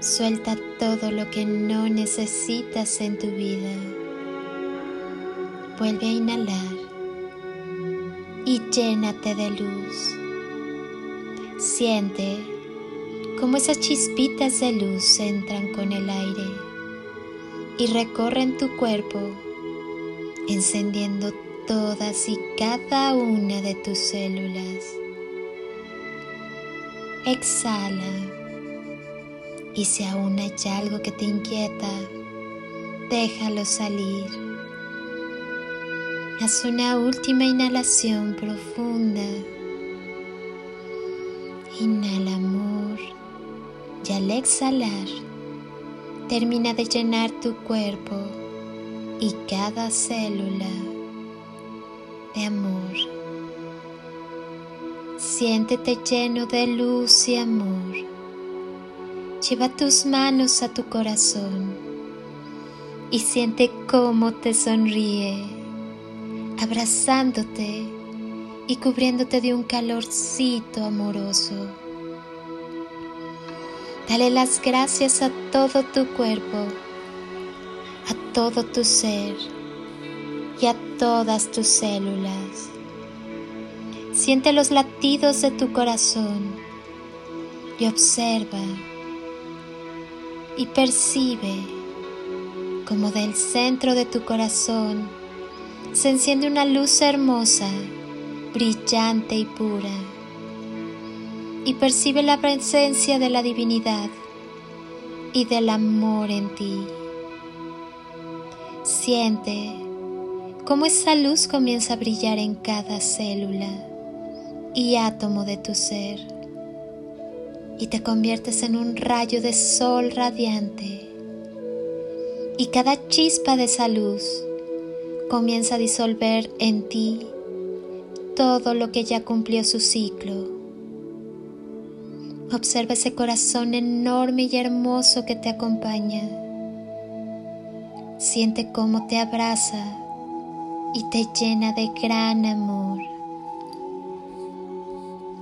suelta todo lo que no necesitas en tu vida. Vuelve a inhalar y llénate de luz. Siente cómo esas chispitas de luz entran con el aire y recorren tu cuerpo, encendiendo todas y cada una de tus células. Exhala y si aún hay algo que te inquieta, déjalo salir. Haz una última inhalación profunda. Inhala amor y al exhalar termina de llenar tu cuerpo y cada célula de amor. Siéntete lleno de luz y amor. Lleva tus manos a tu corazón y siente cómo te sonríe, abrazándote y cubriéndote de un calorcito amoroso. Dale las gracias a todo tu cuerpo, a todo tu ser y a todas tus células. Siente los latidos de tu corazón y observa y percibe como del centro de tu corazón se enciende una luz hermosa, brillante y pura. Y percibe la presencia de la divinidad y del amor en ti. Siente cómo esa luz comienza a brillar en cada célula y átomo de tu ser y te conviertes en un rayo de sol radiante y cada chispa de esa luz comienza a disolver en ti todo lo que ya cumplió su ciclo. Observa ese corazón enorme y hermoso que te acompaña. Siente cómo te abraza y te llena de gran amor.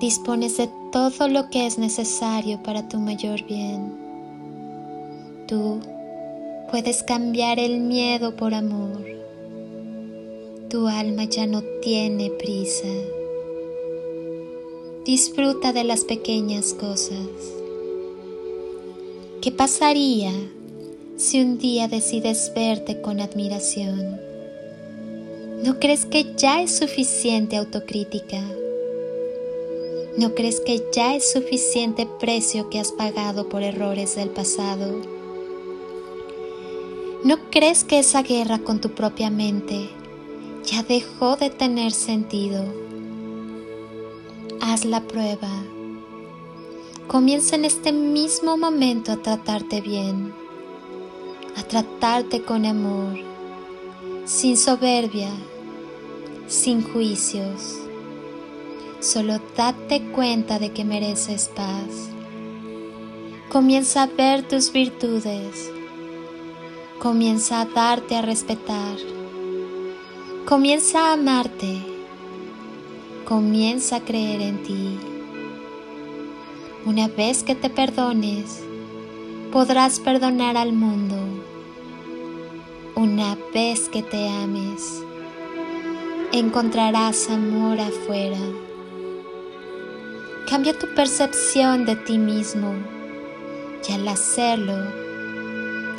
Dispones de todo lo que es necesario para tu mayor bien. Tú puedes cambiar el miedo por amor. Tu alma ya no tiene prisa. Disfruta de las pequeñas cosas. ¿Qué pasaría si un día decides verte con admiración? ¿No crees que ya es suficiente autocrítica? ¿No crees que ya es suficiente precio que has pagado por errores del pasado? ¿No crees que esa guerra con tu propia mente ya dejó de tener sentido? Haz la prueba. Comienza en este mismo momento a tratarte bien, a tratarte con amor, sin soberbia, sin juicios Solo date cuenta de que mereces paz. Comienza a ver tus virtudes. Comienza a darte a respetar. Comienza a amarte. Comienza a creer en ti. Una vez que te perdones, podrás perdonar al mundo. Una vez que te ames, encontrarás amor afuera. Cambia tu percepción de ti mismo y al hacerlo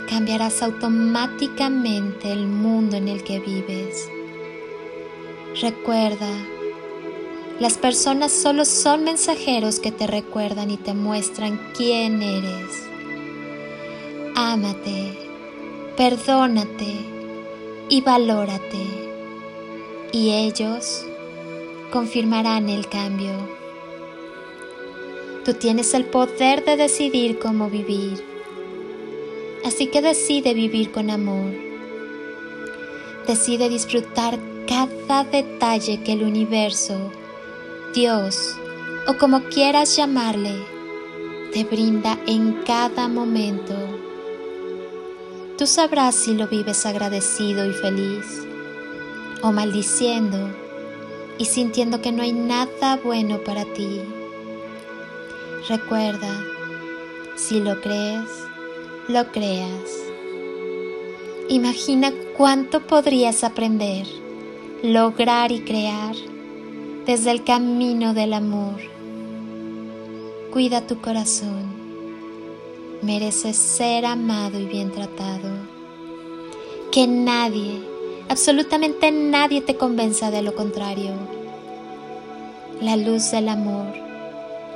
cambiarás automáticamente el mundo en el que vives. Recuerda, las personas solo son mensajeros que te recuerdan y te muestran quién eres. Ámate, perdónate y valórate. Y ellos confirmarán el cambio. Tú tienes el poder de decidir cómo vivir. Así que decide vivir con amor. Decide disfrutar cada detalle que el universo, Dios o como quieras llamarle, te brinda en cada momento. Tú sabrás si lo vives agradecido y feliz o maldiciendo y sintiendo que no hay nada bueno para ti. Recuerda, si lo crees, lo creas. Imagina cuánto podrías aprender, lograr y crear desde el camino del amor. Cuida tu corazón. Mereces ser amado y bien tratado. Que nadie, absolutamente nadie te convenza de lo contrario. La luz del amor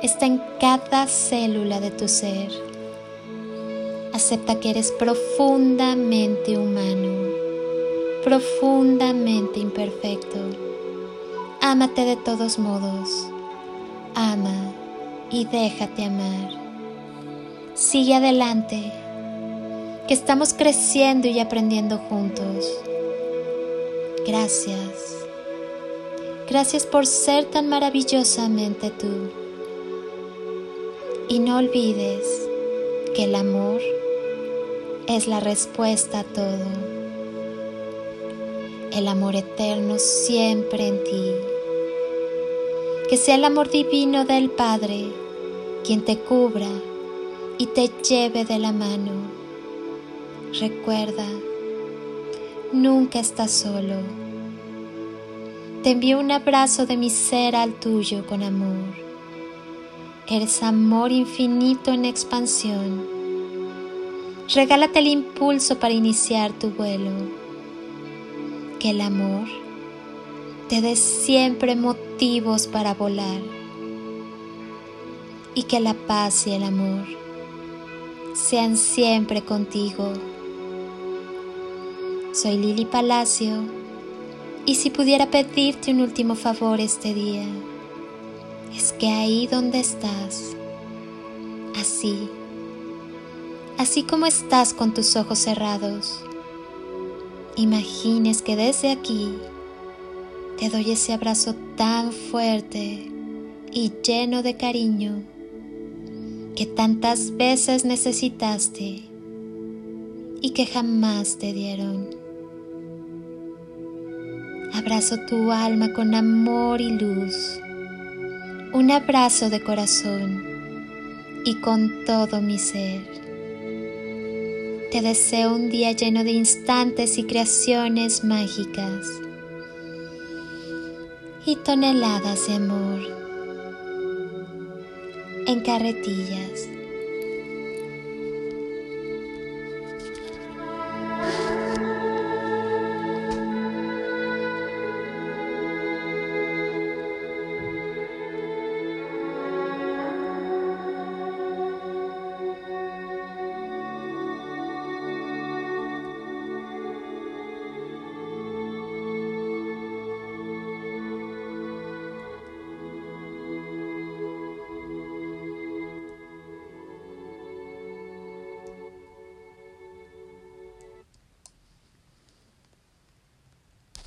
está en cada célula de tu ser Acepta que eres profundamente humano, profundamente imperfecto. Ámate de todos modos. Ama y déjate amar. Sigue adelante, que estamos creciendo y aprendiendo juntos. Gracias. Gracias por ser tan maravillosamente tú. Y no olvides que el amor es la respuesta a todo. El amor eterno siempre en ti. Que sea el amor divino del Padre quien te cubra y te lleve de la mano. Recuerda, nunca estás solo. Te envío un abrazo de mi ser al tuyo con amor. Eres amor infinito en expansión Regálate el impulso para iniciar tu vuelo. Que el amor te dé siempre motivos para volar. Y que la paz y el amor sean siempre contigo. Soy Lili Palacio y si pudiera pedirte un último favor este día, que ahí donde estás, así, así como estás con tus ojos cerrados, imagines que desde aquí te doy ese abrazo tan fuerte y lleno de cariño que tantas veces necesitaste y que jamás te dieron. Abrazo tu alma con amor y luz, un abrazo de corazón y con todo mi ser. Te deseo un día lleno de instantes y creaciones mágicas y toneladas de amor en carretillas.